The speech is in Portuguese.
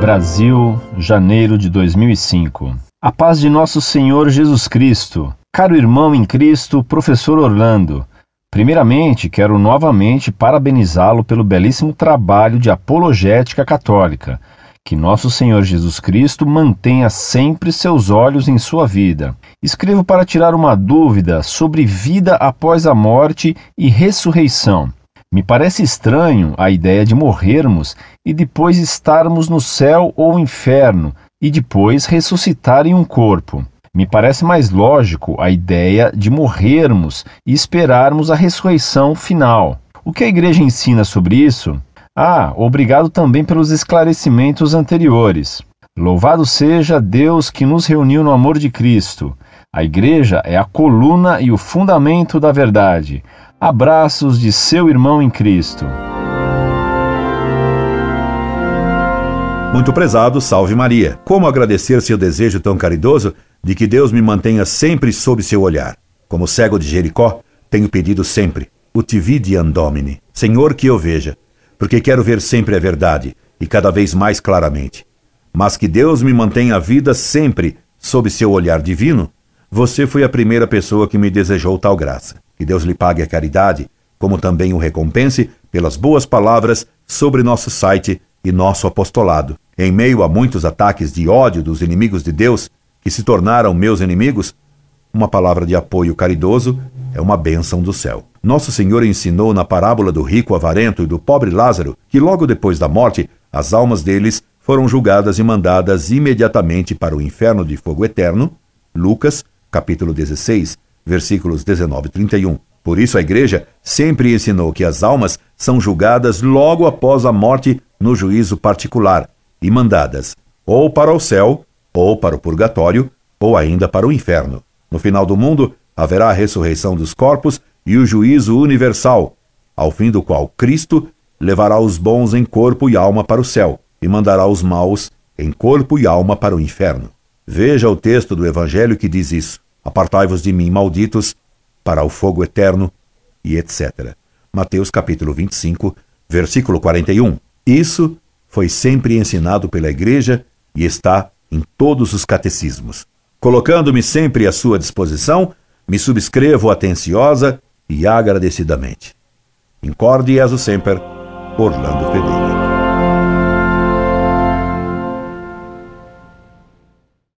Brasil, janeiro de 2005. A paz de nosso Senhor Jesus Cristo. Caro irmão em Cristo, professor Orlando. Primeiramente, quero novamente parabenizá-lo pelo belíssimo trabalho de apologética católica. Que nosso Senhor Jesus Cristo mantenha sempre seus olhos em sua vida. Escrevo para tirar uma dúvida sobre vida após a morte e ressurreição. Me parece estranho a ideia de morrermos e depois estarmos no céu ou inferno e depois ressuscitar em um corpo. Me parece mais lógico a ideia de morrermos e esperarmos a ressurreição final. O que a igreja ensina sobre isso? Ah, obrigado também pelos esclarecimentos anteriores. Louvado seja Deus que nos reuniu no amor de Cristo. A igreja é a coluna e o fundamento da verdade. Abraços de seu irmão em Cristo. Muito prezado, salve Maria. Como agradecer seu desejo tão caridoso de que Deus me mantenha sempre sob seu olhar? Como cego de Jericó, tenho pedido sempre: o te vidi andomine, Senhor, que eu veja, porque quero ver sempre a verdade e cada vez mais claramente. Mas que Deus me mantenha a vida sempre sob seu olhar divino, você foi a primeira pessoa que me desejou tal graça. Que Deus lhe pague a caridade, como também o recompense pelas boas palavras sobre nosso site e nosso apostolado. Em meio a muitos ataques de ódio dos inimigos de Deus, que se tornaram meus inimigos, uma palavra de apoio caridoso é uma bênção do céu. Nosso Senhor ensinou na parábola do rico avarento e do pobre Lázaro que logo depois da morte, as almas deles foram julgadas e mandadas imediatamente para o inferno de fogo eterno. Lucas, capítulo 16, versículos 19 e 31. Por isso a igreja sempre ensinou que as almas são julgadas logo após a morte no juízo particular e mandadas ou para o céu, ou para o purgatório, ou ainda para o inferno. No final do mundo haverá a ressurreição dos corpos e o juízo universal, ao fim do qual Cristo levará os bons em corpo e alma para o céu e mandará os maus em corpo e alma para o inferno. Veja o texto do Evangelho que diz isso. Apartai-vos de mim, malditos, para o fogo eterno, e etc. Mateus capítulo 25, versículo 41. Isso foi sempre ensinado pela Igreja e está em todos os catecismos. Colocando-me sempre à sua disposição, me subscrevo atenciosa e agradecidamente. Incorde e sempre, Orlando Fedeli.